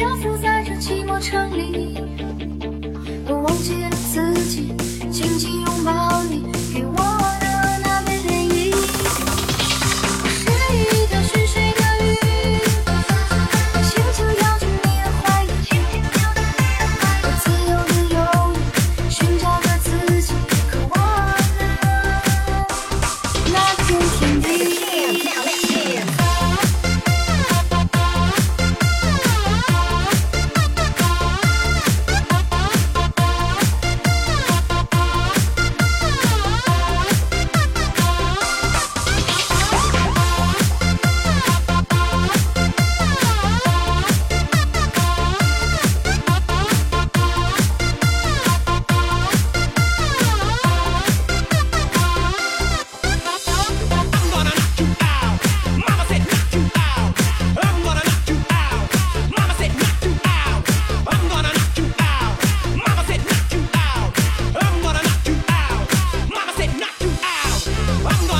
漂浮在这寂寞城里。Cuando